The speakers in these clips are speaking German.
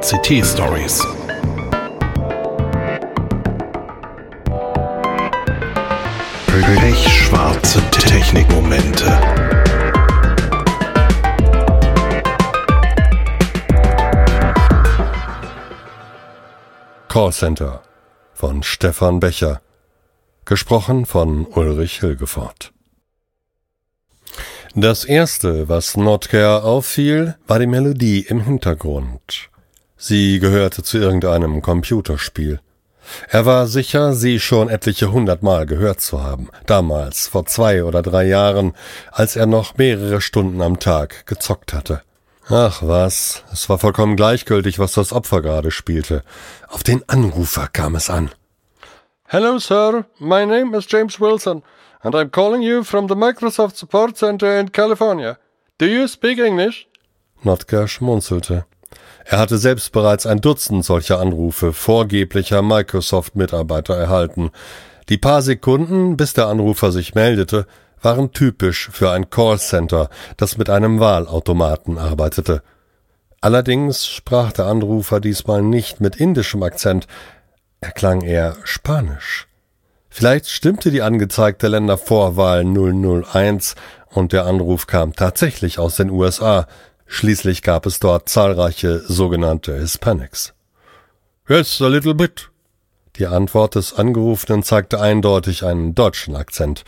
ICT Stories. Pechschwarze Technikmomente. Callcenter von Stefan Becher. Gesprochen von Ulrich Hilgefort. Das erste, was Notker auffiel, war die Melodie im Hintergrund. Sie gehörte zu irgendeinem Computerspiel. Er war sicher, sie schon etliche hundertmal gehört zu haben, damals, vor zwei oder drei Jahren, als er noch mehrere Stunden am Tag gezockt hatte. Ach was, es war vollkommen gleichgültig, was das Opfer gerade spielte. Auf den Anrufer kam es an. Hello, sir. My name is James Wilson and I'm calling you from the Microsoft Support Center in California. Do you speak English? Notker schmunzelte. Er hatte selbst bereits ein Dutzend solcher Anrufe vorgeblicher Microsoft-Mitarbeiter erhalten. Die paar Sekunden, bis der Anrufer sich meldete, waren typisch für ein Callcenter, das mit einem Wahlautomaten arbeitete. Allerdings sprach der Anrufer diesmal nicht mit indischem Akzent, er klang eher spanisch. Vielleicht stimmte die angezeigte Ländervorwahl 001 und der Anruf kam tatsächlich aus den USA. Schließlich gab es dort zahlreiche sogenannte Hispanics. Yes, a little bit. Die Antwort des Angerufenen zeigte eindeutig einen deutschen Akzent.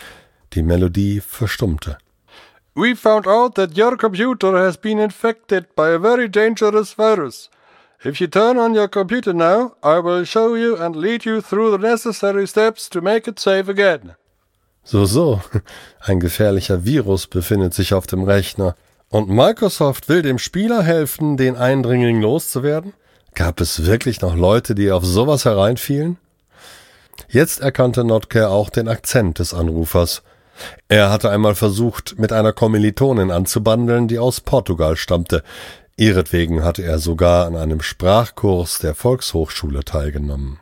Die Melodie verstummte. We found out that your computer has been infected by a very dangerous virus. If you turn on your computer now, I will show you and lead you through the necessary steps to make it safe again. So, so. Ein gefährlicher Virus befindet sich auf dem Rechner. Und Microsoft will dem Spieler helfen, den Eindringling loszuwerden? Gab es wirklich noch Leute, die auf sowas hereinfielen? Jetzt erkannte Notker auch den Akzent des Anrufers. Er hatte einmal versucht, mit einer Kommilitonin anzubandeln, die aus Portugal stammte. Ihretwegen hatte er sogar an einem Sprachkurs der Volkshochschule teilgenommen.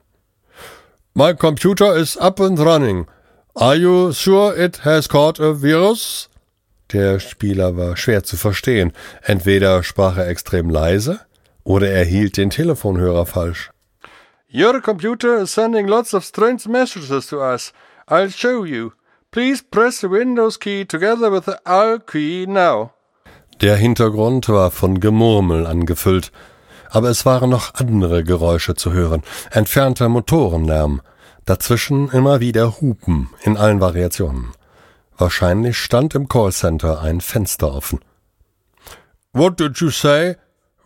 My computer is up and running. Are you sure it has caught a virus? Der Spieler war schwer zu verstehen. Entweder sprach er extrem leise oder er hielt den Telefonhörer falsch. Your computer is sending lots of strange messages to us. I'll show you. Please press the Windows key together with the R key now. Der Hintergrund war von Gemurmel angefüllt, aber es waren noch andere Geräusche zu hören, entfernter Motorenlärm, dazwischen immer wieder Hupen in allen Variationen. Wahrscheinlich stand im Callcenter ein Fenster offen. What did you say?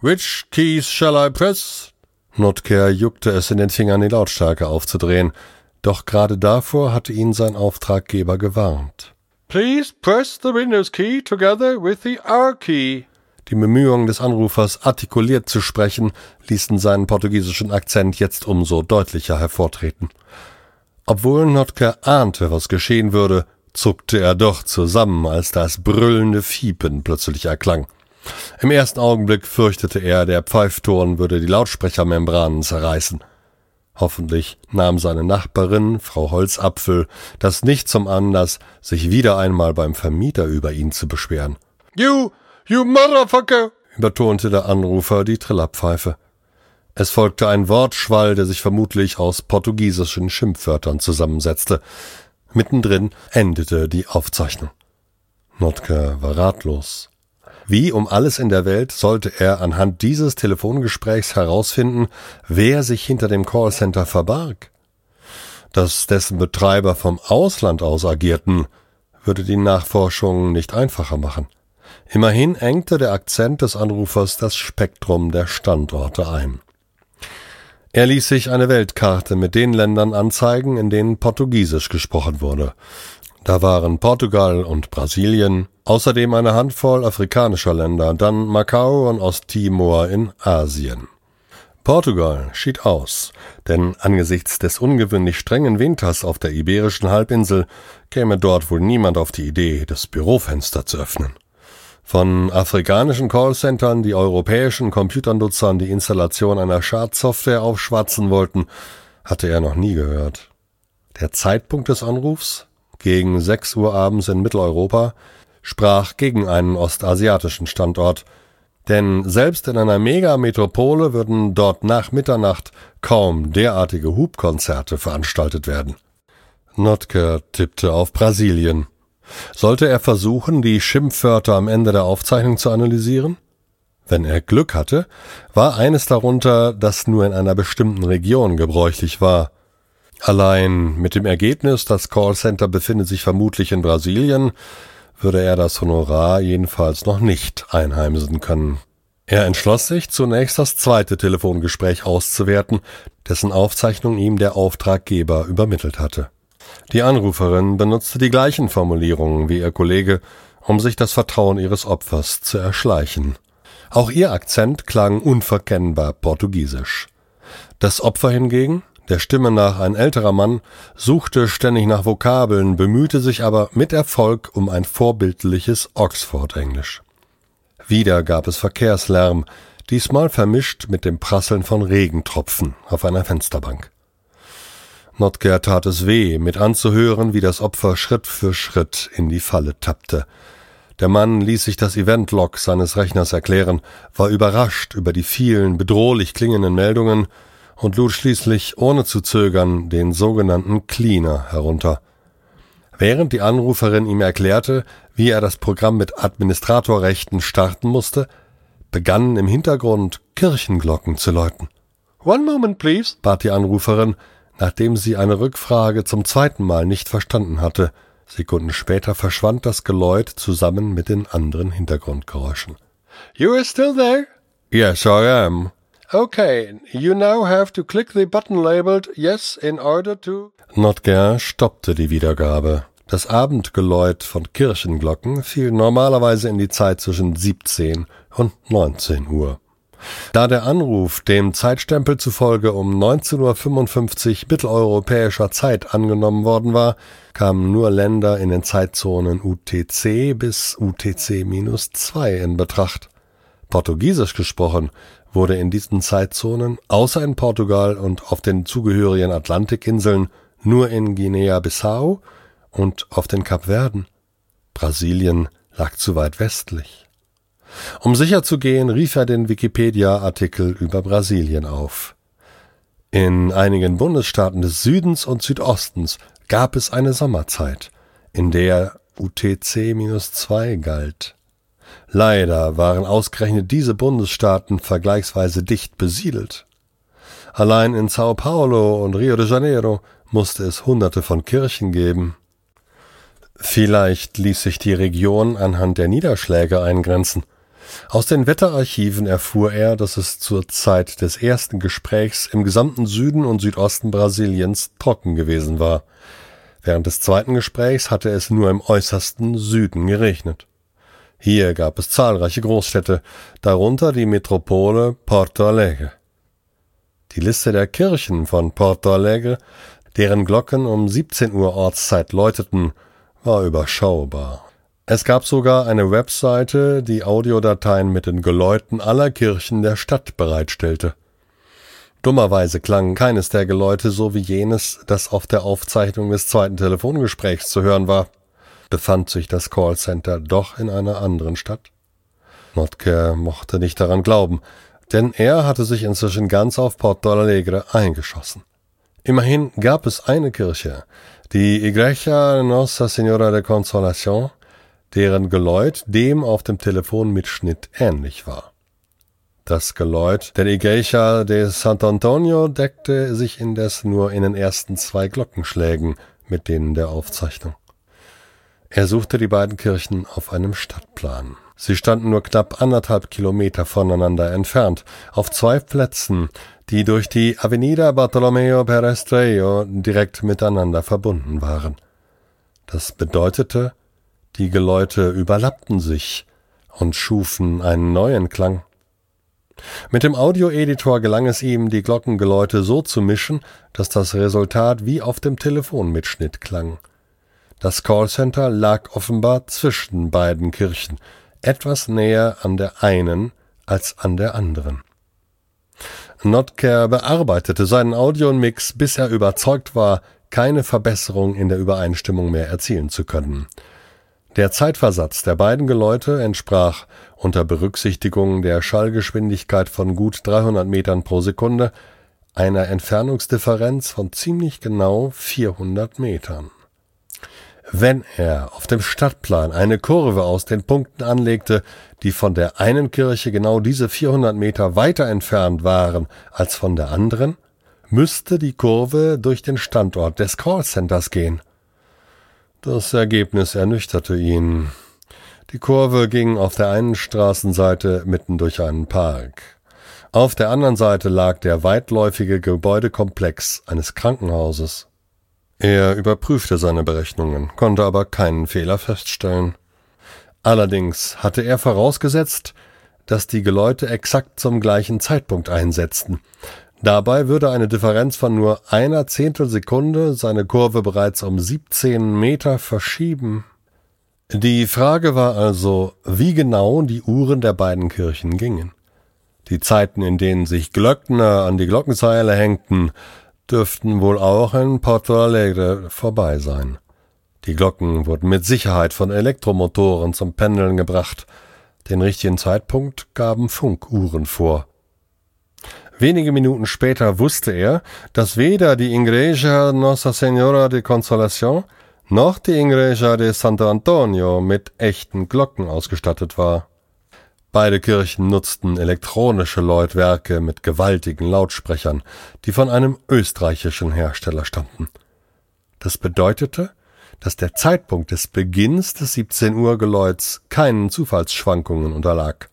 Which keys shall I press? Notker juckte es in den Fingern, die Lautstärke aufzudrehen, doch gerade davor hatte ihn sein Auftraggeber gewarnt. Please press the Windows key together with the R key. Die Bemühungen des Anrufers, artikuliert zu sprechen, ließen seinen portugiesischen Akzent jetzt umso deutlicher hervortreten. Obwohl Notker ahnte, was geschehen würde, zuckte er doch zusammen, als das brüllende Fiepen plötzlich erklang. Im ersten Augenblick fürchtete er, der Pfeifton würde die Lautsprechermembranen zerreißen. Hoffentlich nahm seine Nachbarin, Frau Holzapfel, das nicht zum Anlass, sich wieder einmal beim Vermieter über ihn zu beschweren. You, you motherfucker! übertonte der Anrufer die Trillerpfeife. Es folgte ein Wortschwall, der sich vermutlich aus portugiesischen Schimpfwörtern zusammensetzte. Mittendrin endete die Aufzeichnung. Notker war ratlos. Wie um alles in der Welt sollte er anhand dieses Telefongesprächs herausfinden, wer sich hinter dem Callcenter verbarg? Dass dessen Betreiber vom Ausland aus agierten, würde die Nachforschung nicht einfacher machen. Immerhin engte der Akzent des Anrufers das Spektrum der Standorte ein. Er ließ sich eine Weltkarte mit den Ländern anzeigen, in denen Portugiesisch gesprochen wurde. Da waren Portugal und Brasilien, außerdem eine Handvoll afrikanischer Länder, dann Macau und Osttimor in Asien. Portugal schied aus, denn angesichts des ungewöhnlich strengen Winters auf der iberischen Halbinsel käme dort wohl niemand auf die Idee, das Bürofenster zu öffnen. Von afrikanischen Callcentern, die europäischen Computernutzern die Installation einer Schadsoftware aufschwatzen wollten, hatte er noch nie gehört. Der Zeitpunkt des Anrufs gegen 6 Uhr abends in Mitteleuropa, sprach gegen einen ostasiatischen Standort. Denn selbst in einer Megametropole würden dort nach Mitternacht kaum derartige Hubkonzerte veranstaltet werden. Notker tippte auf Brasilien. Sollte er versuchen, die Schimpfwörter am Ende der Aufzeichnung zu analysieren? Wenn er Glück hatte, war eines darunter, das nur in einer bestimmten Region gebräuchlich war. Allein mit dem Ergebnis, das Callcenter befindet sich vermutlich in Brasilien, würde er das Honorar jedenfalls noch nicht einheimsen können. Er entschloss sich, zunächst das zweite Telefongespräch auszuwerten, dessen Aufzeichnung ihm der Auftraggeber übermittelt hatte. Die Anruferin benutzte die gleichen Formulierungen wie ihr Kollege, um sich das Vertrauen ihres Opfers zu erschleichen. Auch ihr Akzent klang unverkennbar portugiesisch. Das Opfer hingegen, der Stimme nach ein älterer Mann, suchte ständig nach Vokabeln, bemühte sich aber mit Erfolg um ein vorbildliches Oxford-Englisch. Wieder gab es Verkehrslärm, diesmal vermischt mit dem Prasseln von Regentropfen auf einer Fensterbank. Notker tat es weh, mit anzuhören, wie das Opfer Schritt für Schritt in die Falle tappte. Der Mann ließ sich das Eventlog seines Rechners erklären, war überrascht über die vielen bedrohlich klingenden Meldungen und lud schließlich ohne zu zögern den sogenannten Cleaner herunter. Während die Anruferin ihm erklärte, wie er das Programm mit Administratorrechten starten musste, begannen im Hintergrund Kirchenglocken zu läuten. One moment, please, bat die Anruferin, nachdem sie eine Rückfrage zum zweiten Mal nicht verstanden hatte. Sekunden später verschwand das Geläut zusammen mit den anderen Hintergrundgeräuschen. You are still there? Yes, I am. Okay, you now have to click the button labeled Yes in order to. Notger stoppte die Wiedergabe. Das Abendgeläut von Kirchenglocken fiel normalerweise in die Zeit zwischen 17 und 19 Uhr. Da der Anruf dem Zeitstempel zufolge um 19.55 Uhr mitteleuropäischer Zeit angenommen worden war, kamen nur Länder in den Zeitzonen UTC bis UTC-2 in Betracht. Portugiesisch gesprochen wurde in diesen Zeitzonen außer in Portugal und auf den zugehörigen Atlantikinseln nur in Guinea-Bissau und auf den Kapverden. Brasilien lag zu weit westlich. Um sicher zu gehen, rief er den Wikipedia-Artikel über Brasilien auf. In einigen Bundesstaaten des Südens und Südostens gab es eine Sommerzeit, in der UTC-2 galt. Leider waren ausgerechnet diese Bundesstaaten vergleichsweise dicht besiedelt. Allein in Sao Paulo und Rio de Janeiro musste es hunderte von Kirchen geben. Vielleicht ließ sich die Region anhand der Niederschläge eingrenzen. Aus den Wetterarchiven erfuhr er, dass es zur Zeit des ersten Gesprächs im gesamten Süden und Südosten Brasiliens trocken gewesen war. Während des zweiten Gesprächs hatte es nur im äußersten Süden geregnet. Hier gab es zahlreiche Großstädte, darunter die Metropole Porto Alegre. Die Liste der Kirchen von Porto Alegre, deren Glocken um 17 Uhr Ortszeit läuteten, war überschaubar. Es gab sogar eine Webseite, die Audiodateien mit den Geläuten aller Kirchen der Stadt bereitstellte. Dummerweise klang keines der Geläute so wie jenes, das auf der Aufzeichnung des zweiten Telefongesprächs zu hören war. Befand sich das Callcenter doch in einer anderen Stadt? Notker mochte nicht daran glauben, denn er hatte sich inzwischen ganz auf Porto Alegre eingeschossen. Immerhin gab es eine Kirche, die Iglesia Nossa Senora de Consolación, deren Geläut dem auf dem Telefonmitschnitt ähnlich war. Das Geläut der Iglesia de Sant'Antonio deckte sich indes nur in den ersten zwei Glockenschlägen mit denen der Aufzeichnung. Er suchte die beiden Kirchen auf einem Stadtplan. Sie standen nur knapp anderthalb Kilometer voneinander entfernt, auf zwei Plätzen, die durch die Avenida Bartolomeo Perestrello direkt miteinander verbunden waren. Das bedeutete, die Geläute überlappten sich und schufen einen neuen Klang. Mit dem Audioeditor gelang es ihm, die Glockengeläute so zu mischen, dass das Resultat wie auf dem Telefonmitschnitt klang. Das Callcenter lag offenbar zwischen beiden Kirchen, etwas näher an der einen als an der anderen. Notker bearbeitete seinen Audionmix, bis er überzeugt war, keine Verbesserung in der Übereinstimmung mehr erzielen zu können. Der Zeitversatz der beiden Geläute entsprach unter Berücksichtigung der Schallgeschwindigkeit von gut 300 Metern pro Sekunde einer Entfernungsdifferenz von ziemlich genau 400 Metern. Wenn er auf dem Stadtplan eine Kurve aus den Punkten anlegte, die von der einen Kirche genau diese 400 Meter weiter entfernt waren als von der anderen, müsste die Kurve durch den Standort des Callcenters gehen. Das Ergebnis ernüchterte ihn. Die Kurve ging auf der einen Straßenseite mitten durch einen Park. Auf der anderen Seite lag der weitläufige Gebäudekomplex eines Krankenhauses. Er überprüfte seine Berechnungen, konnte aber keinen Fehler feststellen. Allerdings hatte er vorausgesetzt, dass die Geläute exakt zum gleichen Zeitpunkt einsetzten. Dabei würde eine Differenz von nur einer Zehntelsekunde seine Kurve bereits um 17 Meter verschieben. Die Frage war also, wie genau die Uhren der beiden Kirchen gingen. Die Zeiten, in denen sich Glöckner an die Glockenseile hängten, dürften wohl auch in Porto Alegre vorbei sein. Die Glocken wurden mit Sicherheit von Elektromotoren zum Pendeln gebracht. Den richtigen Zeitpunkt gaben Funkuhren vor. Wenige Minuten später wusste er, dass weder die Igreja Nossa Senora de Consolación noch die Igreja de Santo Antonio mit echten Glocken ausgestattet war. Beide Kirchen nutzten elektronische Läutwerke mit gewaltigen Lautsprechern, die von einem österreichischen Hersteller stammten. Das bedeutete, dass der Zeitpunkt des Beginns des 17 Uhr Geläuts keinen Zufallsschwankungen unterlag.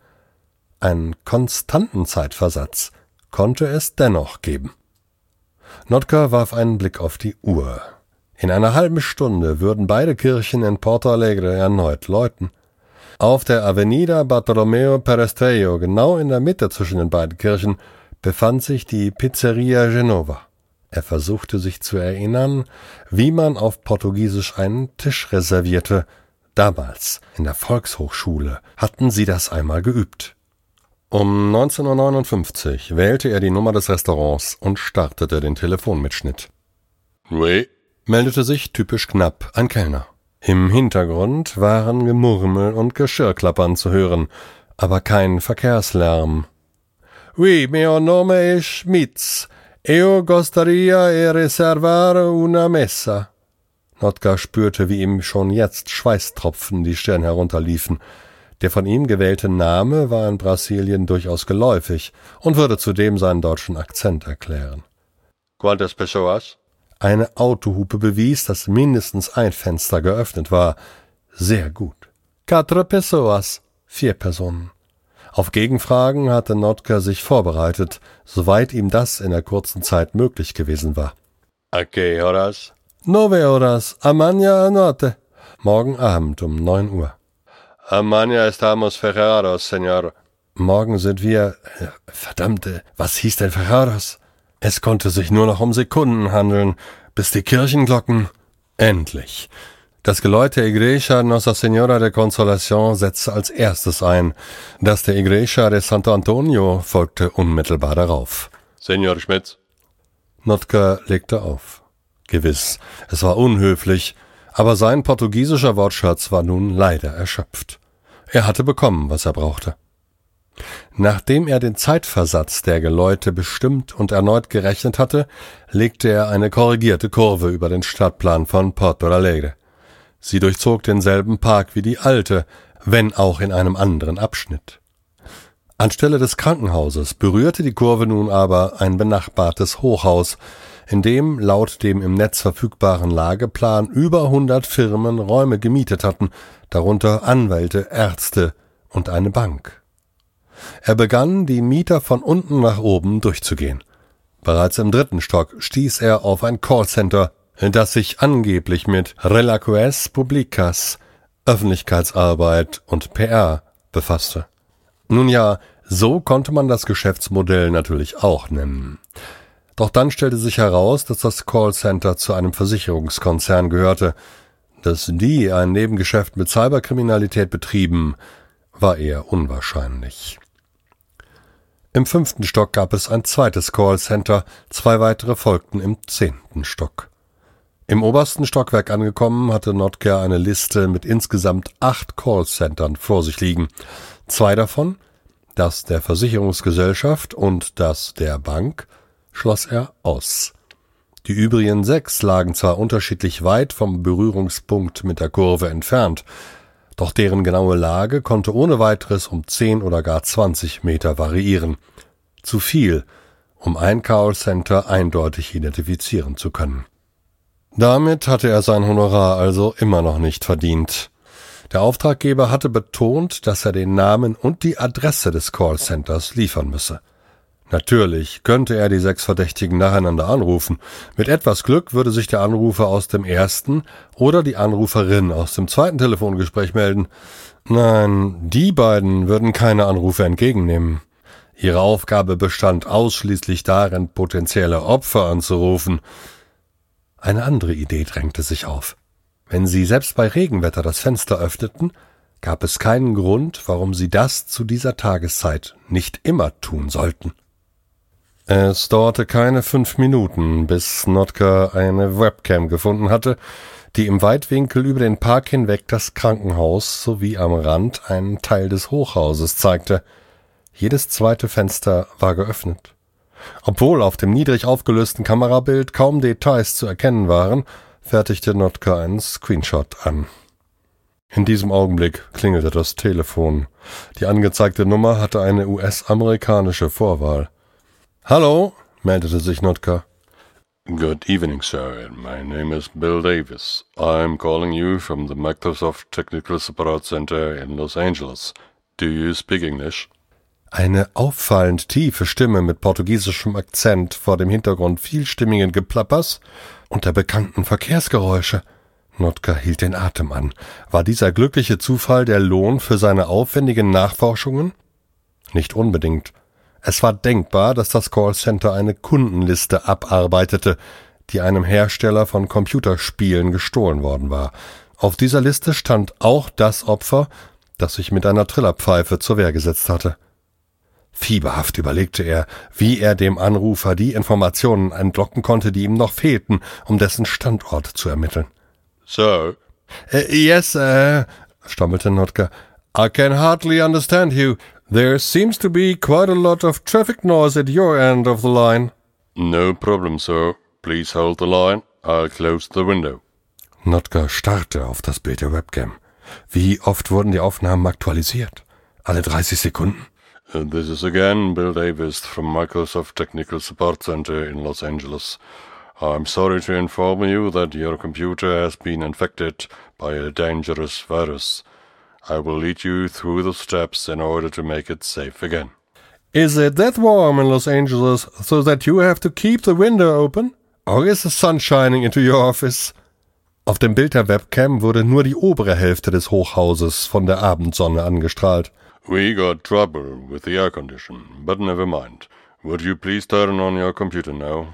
Einen konstanten Zeitversatz konnte es dennoch geben. Notka warf einen Blick auf die Uhr. In einer halben Stunde würden beide Kirchen in Porto Alegre erneut läuten. Auf der Avenida Bartolomeo Perestrello, genau in der Mitte zwischen den beiden Kirchen, befand sich die Pizzeria Genova. Er versuchte sich zu erinnern, wie man auf Portugiesisch einen Tisch reservierte. Damals, in der Volkshochschule, hatten sie das einmal geübt. Um 19.59 Uhr wählte er die Nummer des Restaurants und startete den Telefonmitschnitt. Oui. meldete sich typisch knapp ein Kellner. Im Hintergrund waren Gemurmel und Geschirrklappern zu hören, aber kein Verkehrslärm. Oui, mio nome è Schmitz. Eo gostaria e reservare una messa. Notka spürte, wie ihm schon jetzt Schweißtropfen die Stirn herunterliefen. Der von ihm gewählte Name war in Brasilien durchaus geläufig und würde zudem seinen deutschen Akzent erklären. Quantas pessoas? Eine Autohupe bewies, dass mindestens ein Fenster geöffnet war. Sehr gut. Quatre pessoas. Vier Personen. Auf Gegenfragen hatte Notka sich vorbereitet, soweit ihm das in der kurzen Zeit möglich gewesen war. A que horas? Nove horas, amaña notte. Morgen Abend um neun Uhr. Amaña estamos ferrados, señor. Morgen sind wir. Verdammte, was hieß denn Ferrados? Es konnte sich nur noch um Sekunden handeln, bis die Kirchenglocken. Endlich. Das Geläut der Igreja Nossa Senora de Consolación setzte als erstes ein. Das der Igreja de Santo Antonio folgte unmittelbar darauf. Senor Schmitz. Notka legte auf. Gewiss, es war unhöflich, aber sein portugiesischer Wortschatz war nun leider erschöpft. Er hatte bekommen, was er brauchte. Nachdem er den Zeitversatz der Geläute bestimmt und erneut gerechnet hatte, legte er eine korrigierte Kurve über den Stadtplan von Porto Alegre. Sie durchzog denselben Park wie die alte, wenn auch in einem anderen Abschnitt. Anstelle des Krankenhauses berührte die Kurve nun aber ein benachbartes Hochhaus, in dem laut dem im Netz verfügbaren Lageplan über hundert Firmen Räume gemietet hatten, darunter Anwälte, Ärzte und eine Bank. Er begann, die Mieter von unten nach oben durchzugehen. Bereits im dritten Stock stieß er auf ein Callcenter, das sich angeblich mit Relacues Publicas, Öffentlichkeitsarbeit und PR befasste. Nun ja, so konnte man das Geschäftsmodell natürlich auch nennen. Doch dann stellte sich heraus, dass das Callcenter zu einem Versicherungskonzern gehörte. Dass die ein Nebengeschäft mit Cyberkriminalität betrieben, war eher unwahrscheinlich. Im fünften Stock gab es ein zweites Callcenter, zwei weitere folgten im zehnten Stock. Im obersten Stockwerk angekommen, hatte Notker eine Liste mit insgesamt acht Callcentern vor sich liegen. Zwei davon, das der Versicherungsgesellschaft und das der Bank, schloss er aus. Die übrigen sechs lagen zwar unterschiedlich weit vom Berührungspunkt mit der Kurve entfernt, doch deren genaue Lage konnte ohne weiteres um zehn oder gar zwanzig Meter variieren. Zu viel, um ein Callcenter eindeutig identifizieren zu können. Damit hatte er sein Honorar also immer noch nicht verdient. Der Auftraggeber hatte betont, dass er den Namen und die Adresse des Callcenters liefern müsse. Natürlich könnte er die sechs Verdächtigen nacheinander anrufen. Mit etwas Glück würde sich der Anrufer aus dem ersten oder die Anruferin aus dem zweiten Telefongespräch melden. Nein, die beiden würden keine Anrufe entgegennehmen. Ihre Aufgabe bestand ausschließlich darin, potenzielle Opfer anzurufen. Eine andere Idee drängte sich auf. Wenn sie selbst bei Regenwetter das Fenster öffneten, gab es keinen Grund, warum sie das zu dieser Tageszeit nicht immer tun sollten. Es dauerte keine fünf Minuten, bis Notka eine Webcam gefunden hatte, die im Weitwinkel über den Park hinweg das Krankenhaus sowie am Rand einen Teil des Hochhauses zeigte. Jedes zweite Fenster war geöffnet. Obwohl auf dem niedrig aufgelösten Kamerabild kaum Details zu erkennen waren, fertigte Notka einen Screenshot an. In diesem Augenblick klingelte das Telefon. Die angezeigte Nummer hatte eine US-amerikanische Vorwahl. Hallo, meldete sich Notka. Good evening, sir. My name is Bill Davis. I'm calling you from the Microsoft Technical Support Center in Los Angeles. Do you speak English? Eine auffallend tiefe Stimme mit portugiesischem Akzent vor dem Hintergrund vielstimmigen Geplappers und der bekannten Verkehrsgeräusche. Notka hielt den Atem an. War dieser glückliche Zufall der Lohn für seine aufwendigen Nachforschungen? Nicht unbedingt. Es war denkbar, dass das Callcenter eine Kundenliste abarbeitete, die einem Hersteller von Computerspielen gestohlen worden war. Auf dieser Liste stand auch das Opfer, das sich mit einer Trillerpfeife zur Wehr gesetzt hatte. Fieberhaft überlegte er, wie er dem Anrufer die Informationen entlocken konnte, die ihm noch fehlten, um dessen Standort zu ermitteln. Sir? Uh, yes, uh, stammelte Notka. I can hardly understand you. There seems to be quite a lot of traffic noise at your end of the line. No problem, sir. Please hold the line. I'll close the window. Notker starrte auf das Bild der Webcam. Wie oft wurden die Aufnahmen aktualisiert? Alle 30 Sekunden? Uh, this is again Bill Davis from Microsoft Technical Support Center in Los Angeles. I'm sorry to inform you that your computer has been infected by a dangerous virus. I will lead you through the steps in order to make it safe again. Is it that warm in Los Angeles so that you have to keep the window open? Or is the sun shining into your office? Auf dem Bild der Webcam wurde nur die obere Hälfte des Hochhauses von der Abendsonne angestrahlt. We got trouble with the air condition, but never mind. Would you please turn on your computer now?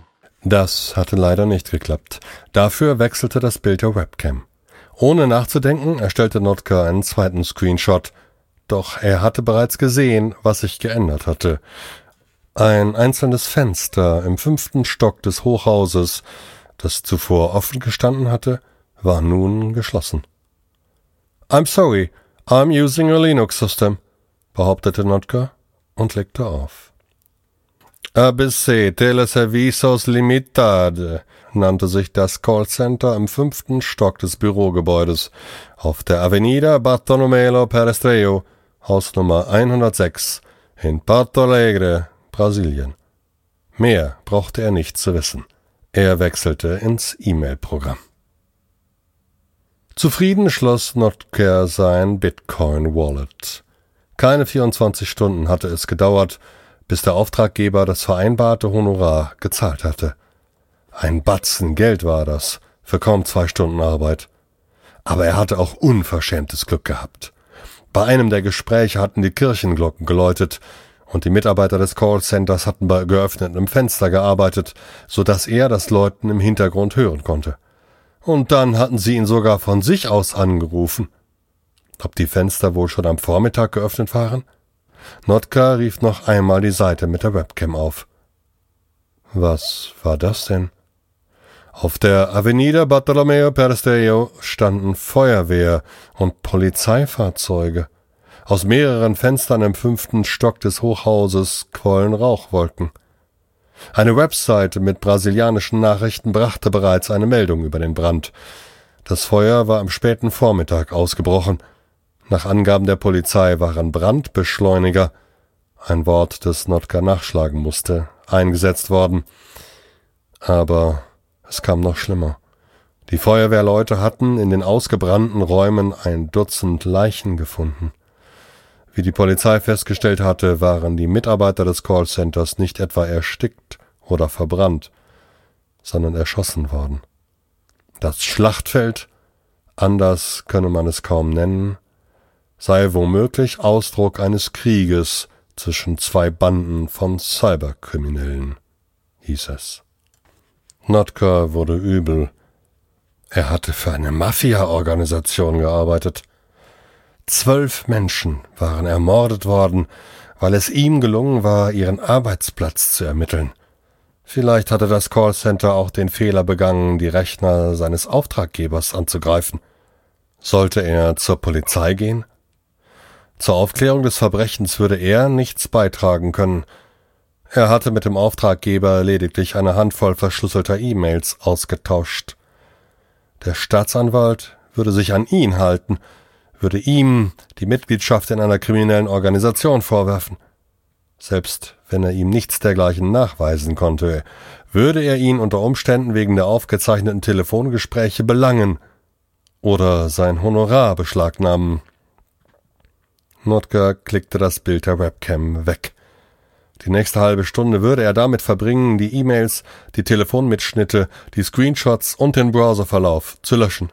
Das hatte leider nicht geklappt. Dafür wechselte das Bild der Webcam. Ohne nachzudenken erstellte Notka einen zweiten Screenshot. Doch er hatte bereits gesehen, was sich geändert hatte. Ein einzelnes Fenster im fünften Stock des Hochhauses, das zuvor offen gestanden hatte, war nun geschlossen. I'm sorry, I'm using a Linux system behauptete Notka und legte auf. ABC Teleservicios Limitade nannte sich das Callcenter im fünften Stock des Bürogebäudes auf der Avenida Bartolomeo Perestreo, Hausnummer 106 in Porto Alegre, Brasilien. Mehr brauchte er nicht zu wissen. Er wechselte ins E-Mail-Programm. Zufrieden schloss Notker sein Bitcoin-Wallet. Keine 24 Stunden hatte es gedauert, bis der Auftraggeber das vereinbarte Honorar gezahlt hatte. Ein Batzen Geld war das, für kaum zwei Stunden Arbeit. Aber er hatte auch unverschämtes Glück gehabt. Bei einem der Gespräche hatten die Kirchenglocken geläutet, und die Mitarbeiter des Callcenters hatten bei geöffnetem Fenster gearbeitet, so dass er das Läuten im Hintergrund hören konnte. Und dann hatten sie ihn sogar von sich aus angerufen. Ob die Fenster wohl schon am Vormittag geöffnet waren? Notka rief noch einmal die Seite mit der Webcam auf. Was war das denn? Auf der Avenida Bartolomeo Peresteo standen Feuerwehr und Polizeifahrzeuge. Aus mehreren Fenstern im fünften Stock des Hochhauses quollen Rauchwolken. Eine Webseite mit brasilianischen Nachrichten brachte bereits eine Meldung über den Brand. Das Feuer war am späten Vormittag ausgebrochen. Nach Angaben der Polizei waren Brandbeschleuniger, ein Wort, das Notka nachschlagen musste, eingesetzt worden. Aber es kam noch schlimmer. Die Feuerwehrleute hatten in den ausgebrannten Räumen ein Dutzend Leichen gefunden. Wie die Polizei festgestellt hatte, waren die Mitarbeiter des Callcenters nicht etwa erstickt oder verbrannt, sondern erschossen worden. Das Schlachtfeld, anders könne man es kaum nennen, sei womöglich Ausdruck eines Krieges zwischen zwei Banden von Cyberkriminellen, hieß es. Notka wurde übel. Er hatte für eine Mafia-Organisation gearbeitet. Zwölf Menschen waren ermordet worden, weil es ihm gelungen war, ihren Arbeitsplatz zu ermitteln. Vielleicht hatte das Callcenter auch den Fehler begangen, die Rechner seines Auftraggebers anzugreifen. Sollte er zur Polizei gehen? Zur Aufklärung des Verbrechens würde er nichts beitragen können. Er hatte mit dem Auftraggeber lediglich eine Handvoll verschlüsselter E-Mails ausgetauscht. Der Staatsanwalt würde sich an ihn halten, würde ihm die Mitgliedschaft in einer kriminellen Organisation vorwerfen. Selbst wenn er ihm nichts dergleichen nachweisen konnte, würde er ihn unter Umständen wegen der aufgezeichneten Telefongespräche belangen oder sein Honorar beschlagnahmen. Notker klickte das Bild der Webcam weg. Die nächste halbe Stunde würde er damit verbringen, die E-Mails, die Telefonmitschnitte, die Screenshots und den Browserverlauf zu löschen.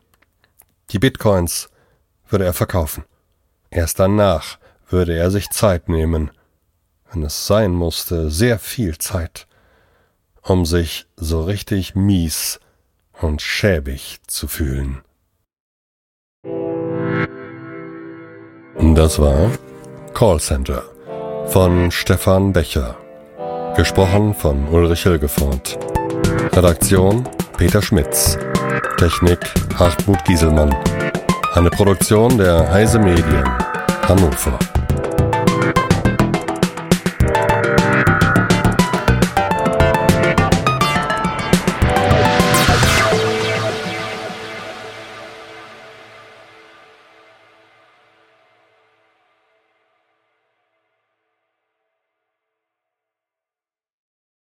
Die Bitcoins würde er verkaufen. Erst danach würde er sich Zeit nehmen, wenn es sein musste, sehr viel Zeit, um sich so richtig mies und schäbig zu fühlen. Das war Callcenter von Stefan Becher. Gesprochen von Ulrich Hilgefort. Redaktion Peter Schmitz. Technik Hartmut Gieselmann. Eine Produktion der Heise Medien Hannover.